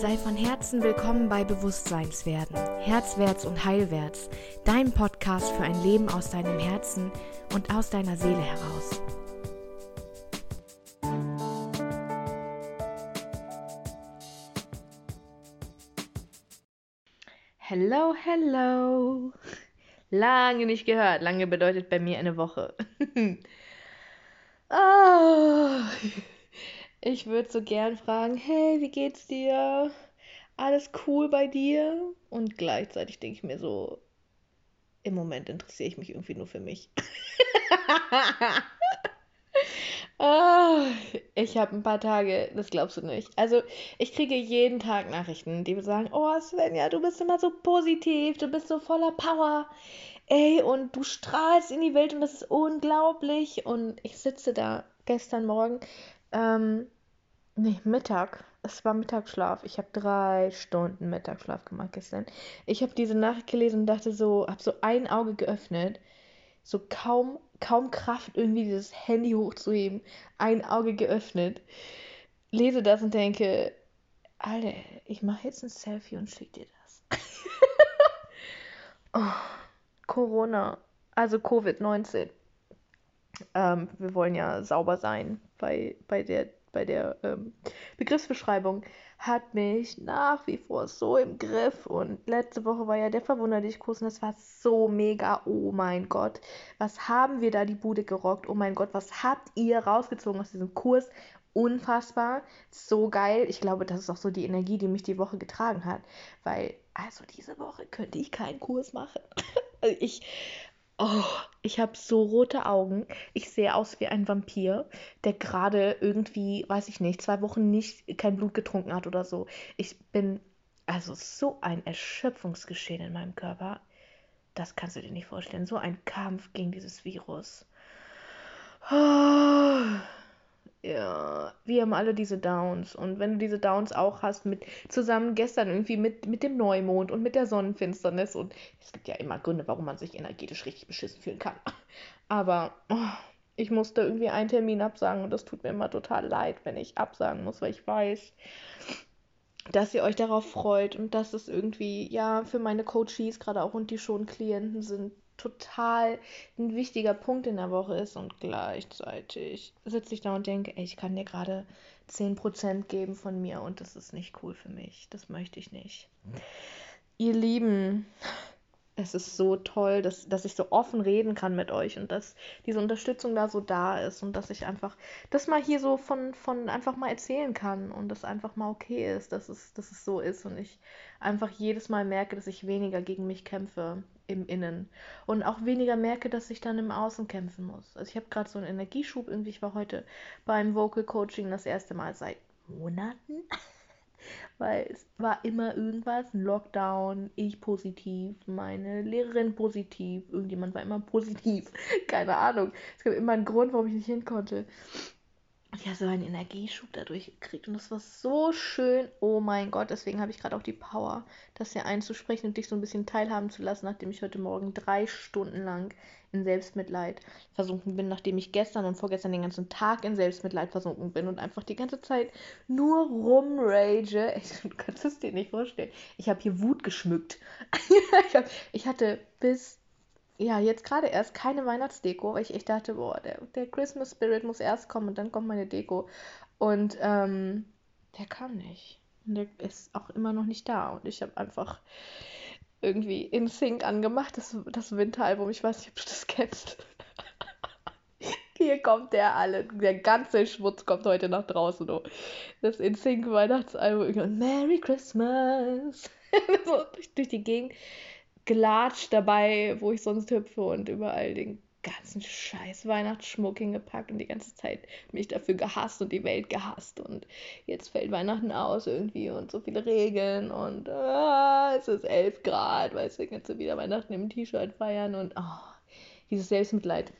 Sei von Herzen willkommen bei Bewusstseinswerden, Herzwärts und Heilwärts, dein Podcast für ein Leben aus deinem Herzen und aus deiner Seele heraus. Hello, hello. Lange nicht gehört. Lange bedeutet bei mir eine Woche. oh. Ich würde so gern fragen, hey, wie geht's dir? Alles cool bei dir? Und gleichzeitig denke ich mir so, im Moment interessiere ich mich irgendwie nur für mich. oh, ich habe ein paar Tage, das glaubst du nicht. Also ich kriege jeden Tag Nachrichten, die sagen, oh Svenja, du bist immer so positiv, du bist so voller Power. Ey, und du strahlst in die Welt und das ist unglaublich. Und ich sitze da gestern Morgen ähm, nee, Mittag. Es war Mittagsschlaf. Ich habe drei Stunden Mittagsschlaf gemacht gestern. Ich habe diese Nachricht gelesen und dachte so, habe so ein Auge geöffnet, so kaum, kaum Kraft irgendwie dieses Handy hochzuheben, ein Auge geöffnet, lese das und denke, Alter, ich mache jetzt ein Selfie und schicke dir das. oh, Corona, also Covid-19. Ähm, wir wollen ja sauber sein bei, bei der bei der ähm, Begriffsbeschreibung, hat mich nach wie vor so im Griff. Und letzte Woche war ja der Verwunderlich-Kurs und das war so mega. Oh mein Gott, was haben wir da die Bude gerockt? Oh mein Gott, was habt ihr rausgezogen aus diesem Kurs? Unfassbar, so geil. Ich glaube, das ist auch so die Energie, die mich die Woche getragen hat. Weil, also diese Woche könnte ich keinen Kurs machen. Also ich Oh, ich habe so rote Augen. Ich sehe aus wie ein Vampir, der gerade irgendwie, weiß ich nicht, zwei Wochen nicht kein Blut getrunken hat oder so. Ich bin also so ein Erschöpfungsgeschehen in meinem Körper. Das kannst du dir nicht vorstellen. So ein Kampf gegen dieses Virus. Oh. Ja, wir haben alle diese Downs. Und wenn du diese Downs auch hast, mit zusammen gestern irgendwie mit, mit dem Neumond und mit der Sonnenfinsternis, und es gibt ja immer Gründe, warum man sich energetisch richtig beschissen fühlen kann. Aber oh, ich musste irgendwie einen Termin absagen und das tut mir immer total leid, wenn ich absagen muss, weil ich weiß, dass ihr euch darauf freut und dass es irgendwie, ja, für meine Coaches gerade auch und die schon Klienten sind, total ein wichtiger Punkt in der Woche ist und gleichzeitig sitze ich da und denke, ey, ich kann dir gerade 10% geben von mir und das ist nicht cool für mich. Das möchte ich nicht. Ihr Lieben, es ist so toll, dass, dass ich so offen reden kann mit euch und dass diese Unterstützung da so da ist und dass ich einfach das mal hier so von, von einfach mal erzählen kann und das einfach mal okay ist, dass es, dass es so ist und ich einfach jedes Mal merke, dass ich weniger gegen mich kämpfe im Innen und auch weniger merke, dass ich dann im Außen kämpfen muss. Also ich habe gerade so einen Energieschub irgendwie. Ich war heute beim Vocal Coaching das erste Mal seit Monaten weil es war immer irgendwas, ein Lockdown, ich positiv, meine Lehrerin positiv, irgendjemand war immer positiv, keine Ahnung. Es gab immer einen Grund, warum ich nicht hin konnte. Ich habe so einen Energieschub dadurch gekriegt und das war so schön. Oh mein Gott, deswegen habe ich gerade auch die Power, das hier einzusprechen und dich so ein bisschen teilhaben zu lassen, nachdem ich heute Morgen drei Stunden lang in Selbstmitleid versunken bin, nachdem ich gestern und vorgestern den ganzen Tag in Selbstmitleid versunken bin und einfach die ganze Zeit nur rumrage. Du kannst es dir nicht vorstellen. Ich habe hier Wut geschmückt. ich, ich hatte bis ja, jetzt gerade erst keine Weihnachtsdeko, weil ich echt dachte, boah, der, der Christmas Spirit muss erst kommen und dann kommt meine Deko. Und ähm, der kam nicht. Und der ist auch immer noch nicht da. Und ich habe einfach irgendwie In Sync angemacht, das, das Winteralbum. Ich weiß nicht, ob du das kennst. Hier kommt der alle, der ganze Schmutz kommt heute nach draußen. Oh. Das In Sync Weihnachtsalbum. Merry Christmas. so durch, durch die Gegend gelatscht dabei, wo ich sonst hüpfe und überall den ganzen scheiß Weihnachtsschmuck hingepackt und die ganze Zeit mich dafür gehasst und die Welt gehasst. Und jetzt fällt Weihnachten aus irgendwie und so viele Regeln und ah, es ist 11 Grad, weißt du, kannst du wieder Weihnachten im T-Shirt feiern und oh, dieses Selbstmitleid.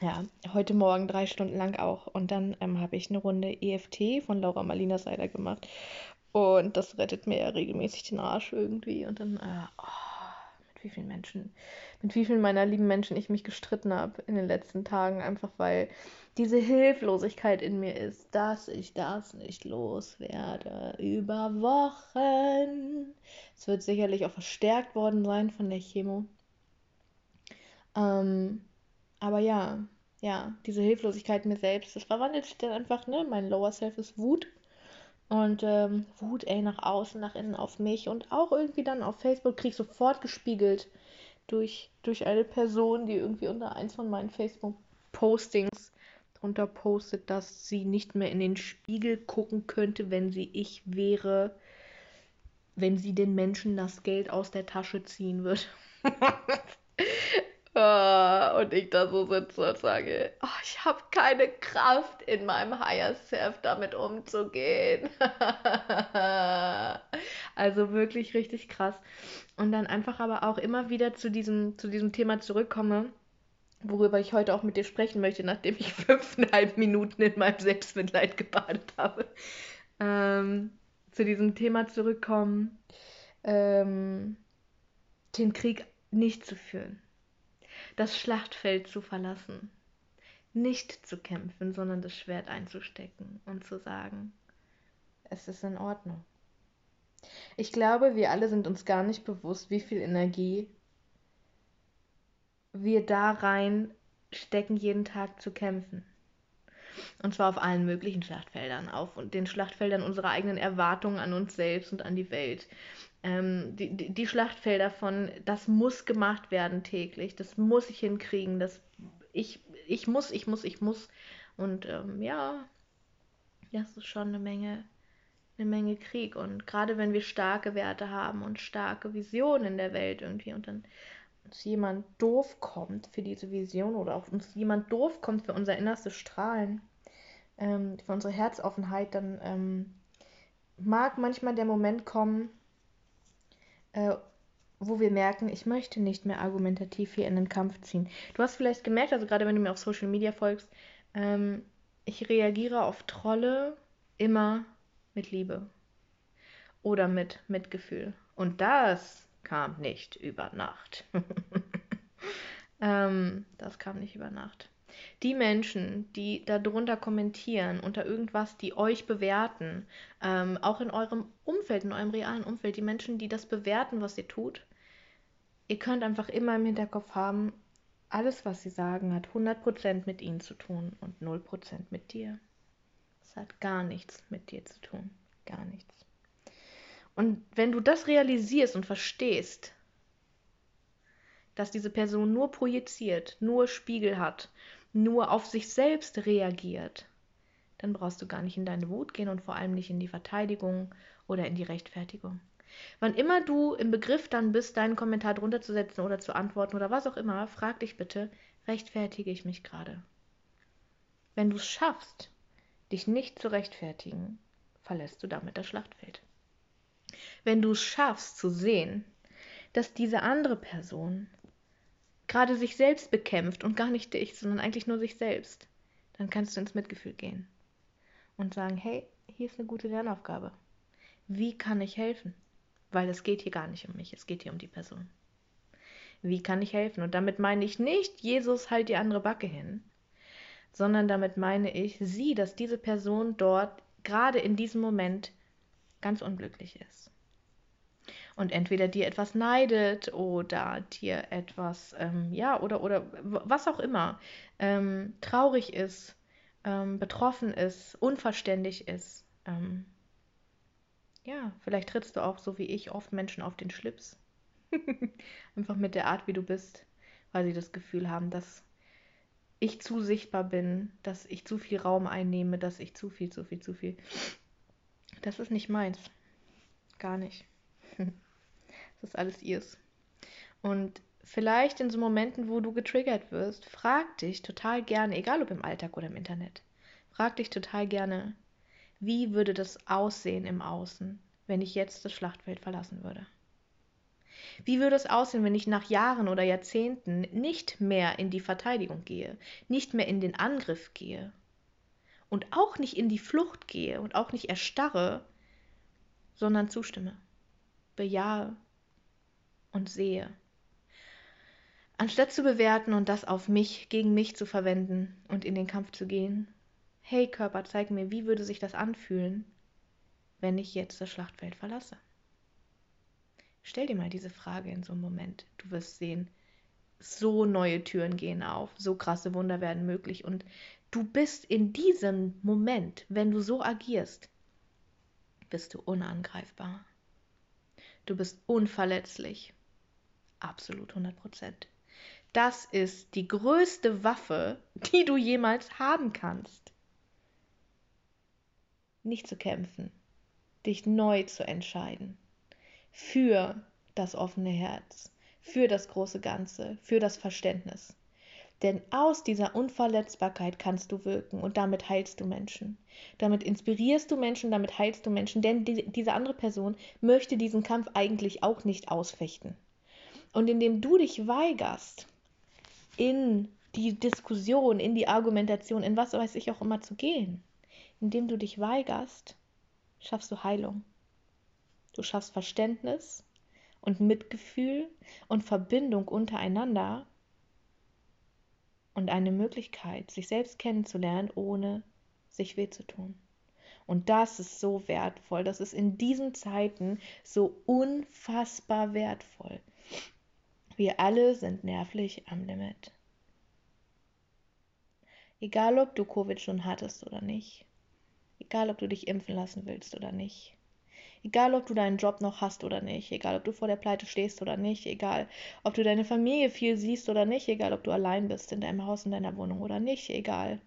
Ja, heute Morgen drei Stunden lang auch. Und dann ähm, habe ich eine Runde EFT von Laura Malina Seider gemacht und das rettet mir ja regelmäßig den Arsch irgendwie. Und dann, äh, oh wie vielen Menschen, mit wie vielen meiner lieben Menschen ich mich gestritten habe in den letzten Tagen, einfach weil diese Hilflosigkeit in mir ist, dass ich das nicht loswerde über Wochen. Es wird sicherlich auch verstärkt worden sein von der Chemo. Ähm, aber ja, ja, diese Hilflosigkeit mir selbst, das verwandelt sich dann einfach, ne? Mein Lower Self ist Wut. Und ähm, Wut, ey, nach außen, nach innen auf mich und auch irgendwie dann auf Facebook krieg ich sofort gespiegelt durch, durch eine Person, die irgendwie unter eins von meinen Facebook-Postings drunter postet, dass sie nicht mehr in den Spiegel gucken könnte, wenn sie ich wäre, wenn sie den Menschen das Geld aus der Tasche ziehen würde. Ah, und ich da so sitze und sage, oh, ich habe keine Kraft in meinem Higher Self damit umzugehen. also wirklich richtig krass. Und dann einfach aber auch immer wieder zu diesem, zu diesem Thema zurückkomme, worüber ich heute auch mit dir sprechen möchte, nachdem ich fünfeinhalb Minuten in meinem Selbstmitleid gebadet habe. Ähm, zu diesem Thema zurückkommen, ähm, den Krieg nicht zu führen das Schlachtfeld zu verlassen, nicht zu kämpfen, sondern das Schwert einzustecken und zu sagen, es ist in Ordnung. Ich glaube, wir alle sind uns gar nicht bewusst, wie viel Energie wir da rein stecken, jeden Tag zu kämpfen. Und zwar auf allen möglichen Schlachtfeldern, auf den Schlachtfeldern unserer eigenen Erwartungen an uns selbst und an die Welt. Ähm, die, die, Schlachtfelder von, das muss gemacht werden täglich, das muss ich hinkriegen, das, ich, ich muss, ich muss, ich muss. Und ähm, ja, das ist schon eine Menge, eine Menge Krieg. Und gerade wenn wir starke Werte haben und starke Visionen in der Welt irgendwie und dann uns jemand doof kommt für diese Vision oder auch uns jemand doof kommt für unser innerstes Strahlen, ähm, für unsere Herzoffenheit, dann ähm, mag manchmal der Moment kommen, äh, wo wir merken, ich möchte nicht mehr argumentativ hier in den Kampf ziehen. Du hast vielleicht gemerkt, also gerade wenn du mir auf Social Media folgst, ähm, ich reagiere auf Trolle immer mit Liebe oder mit Mitgefühl. Und das kam nicht über Nacht. ähm, das kam nicht über Nacht. Die Menschen, die darunter kommentieren, unter irgendwas, die euch bewerten, ähm, auch in eurem Umfeld, in eurem realen Umfeld, die Menschen, die das bewerten, was ihr tut, ihr könnt einfach immer im Hinterkopf haben, alles, was sie sagen, hat 100% mit ihnen zu tun und 0% mit dir. Es hat gar nichts mit dir zu tun. Gar nichts. Und wenn du das realisierst und verstehst, dass diese Person nur projiziert, nur Spiegel hat, nur auf sich selbst reagiert, dann brauchst du gar nicht in deine Wut gehen und vor allem nicht in die Verteidigung oder in die Rechtfertigung. Wann immer du im Begriff dann bist, deinen Kommentar drunter zu setzen oder zu antworten oder was auch immer, frag dich bitte, rechtfertige ich mich gerade? Wenn du es schaffst, dich nicht zu rechtfertigen, verlässt du damit das Schlachtfeld wenn du es schaffst zu sehen, dass diese andere Person gerade sich selbst bekämpft und gar nicht dich, sondern eigentlich nur sich selbst, dann kannst du ins Mitgefühl gehen und sagen, hey, hier ist eine gute Lernaufgabe. Wie kann ich helfen? Weil es geht hier gar nicht um mich, es geht hier um die Person. Wie kann ich helfen? Und damit meine ich nicht, Jesus halt die andere Backe hin, sondern damit meine ich, sieh, dass diese Person dort gerade in diesem Moment ganz unglücklich ist. Und entweder dir etwas neidet oder dir etwas, ähm, ja, oder, oder was auch immer, ähm, traurig ist, ähm, betroffen ist, unverständlich ist. Ähm, ja, vielleicht trittst du auch so wie ich oft Menschen auf den Schlips. Einfach mit der Art, wie du bist, weil sie das Gefühl haben, dass ich zu sichtbar bin, dass ich zu viel Raum einnehme, dass ich zu viel, zu viel, zu viel. Das ist nicht meins. Gar nicht. Das ist alles ihrs. Und vielleicht in so Momenten, wo du getriggert wirst, frag dich total gerne, egal ob im Alltag oder im Internet, frag dich total gerne, wie würde das aussehen im Außen, wenn ich jetzt das Schlachtfeld verlassen würde? Wie würde es aussehen, wenn ich nach Jahren oder Jahrzehnten nicht mehr in die Verteidigung gehe, nicht mehr in den Angriff gehe und auch nicht in die Flucht gehe und auch nicht erstarre, sondern zustimme, bejahe und sehe Anstatt zu bewerten und das auf mich, gegen mich zu verwenden und in den Kampf zu gehen. Hey Körper, zeig mir, wie würde sich das anfühlen, wenn ich jetzt das Schlachtfeld verlasse? Stell dir mal diese Frage in so einem Moment. Du wirst sehen, so neue Türen gehen auf, so krasse Wunder werden möglich und du bist in diesem Moment, wenn du so agierst, bist du unangreifbar. Du bist unverletzlich. Absolut 100 Prozent. Das ist die größte Waffe, die du jemals haben kannst. Nicht zu kämpfen, dich neu zu entscheiden. Für das offene Herz, für das große Ganze, für das Verständnis. Denn aus dieser Unverletzbarkeit kannst du wirken und damit heilst du Menschen. Damit inspirierst du Menschen, damit heilst du Menschen, denn die, diese andere Person möchte diesen Kampf eigentlich auch nicht ausfechten. Und indem du dich weigerst, in die Diskussion, in die Argumentation, in was weiß ich auch immer zu gehen, indem du dich weigerst, schaffst du Heilung. Du schaffst Verständnis und Mitgefühl und Verbindung untereinander und eine Möglichkeit, sich selbst kennenzulernen, ohne sich weh zu tun. Und das ist so wertvoll. Das ist in diesen Zeiten so unfassbar wertvoll. Wir alle sind nervlich am Limit. Egal, ob du Covid schon hattest oder nicht. Egal, ob du dich impfen lassen willst oder nicht. Egal, ob du deinen Job noch hast oder nicht, egal, ob du vor der Pleite stehst oder nicht, egal, ob du deine Familie viel siehst oder nicht, egal, ob du allein bist in deinem Haus, in deiner Wohnung oder nicht, egal.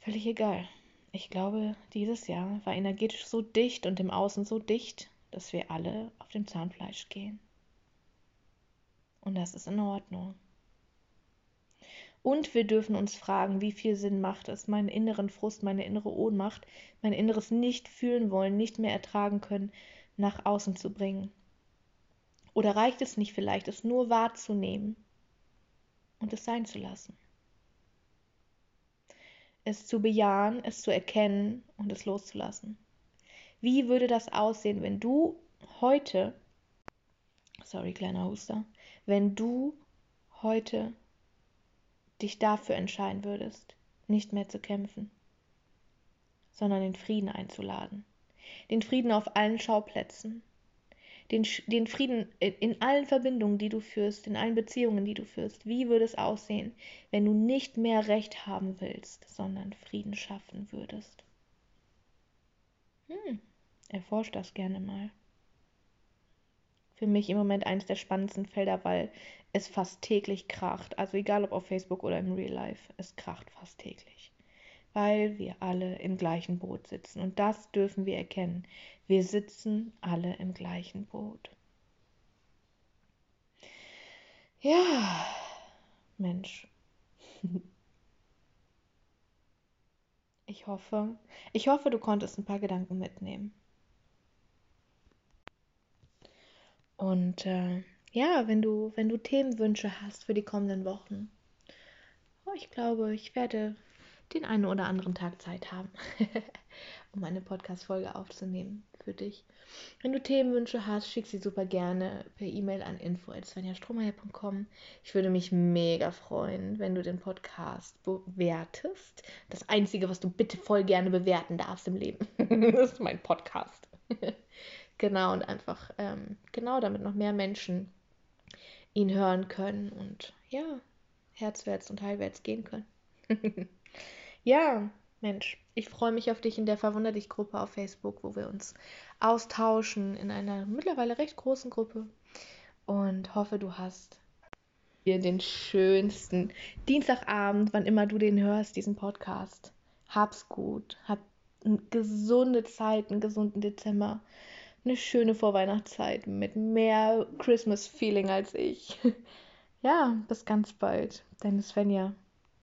Völlig egal. Ich glaube, dieses Jahr war energetisch so dicht und im Außen so dicht, dass wir alle auf dem Zahnfleisch gehen. Und das ist in Ordnung. Und wir dürfen uns fragen, wie viel Sinn macht es, meinen inneren Frust, meine innere Ohnmacht, mein inneres Nicht fühlen wollen, nicht mehr ertragen können, nach außen zu bringen. Oder reicht es nicht vielleicht, es nur wahrzunehmen und es sein zu lassen? Es zu bejahen, es zu erkennen und es loszulassen. Wie würde das aussehen, wenn du heute, sorry kleiner Huster, wenn du heute dich dafür entscheiden würdest, nicht mehr zu kämpfen, sondern den Frieden einzuladen. Den Frieden auf allen Schauplätzen. Den, den Frieden in allen Verbindungen, die du führst, in allen Beziehungen, die du führst. Wie würde es aussehen, wenn du nicht mehr Recht haben willst, sondern Frieden schaffen würdest? Hm, erforsch das gerne mal für mich im Moment eines der spannendsten Felder, weil es fast täglich kracht. Also egal ob auf Facebook oder im Real Life, es kracht fast täglich. Weil wir alle im gleichen Boot sitzen. Und das dürfen wir erkennen. Wir sitzen alle im gleichen Boot. Ja, Mensch. Ich hoffe, ich hoffe, du konntest ein paar Gedanken mitnehmen. Und äh, ja, wenn du, wenn du Themenwünsche hast für die kommenden Wochen, oh, ich glaube, ich werde den einen oder anderen Tag Zeit haben, um eine Podcast-Folge aufzunehmen für dich. Wenn du Themenwünsche hast, schick sie super gerne per E-Mail an info.svenjastrohmeier.com. Ich würde mich mega freuen, wenn du den Podcast bewertest. Das Einzige, was du bitte voll gerne bewerten darfst im Leben, ist mein Podcast. Genau, und einfach, ähm, genau, damit noch mehr Menschen ihn hören können und ja, herzwärts und heilwärts gehen können. ja, Mensch, ich freue mich auf dich in der Verwunder dich Gruppe auf Facebook, wo wir uns austauschen in einer mittlerweile recht großen Gruppe und hoffe, du hast hier den schönsten Dienstagabend, wann immer du den hörst, diesen Podcast. Hab's gut, hab gesunde Zeit, einen gesunden Dezember eine schöne Vorweihnachtszeit mit mehr Christmas-Feeling als ich. Ja, bis ganz bald. Deine Svenja.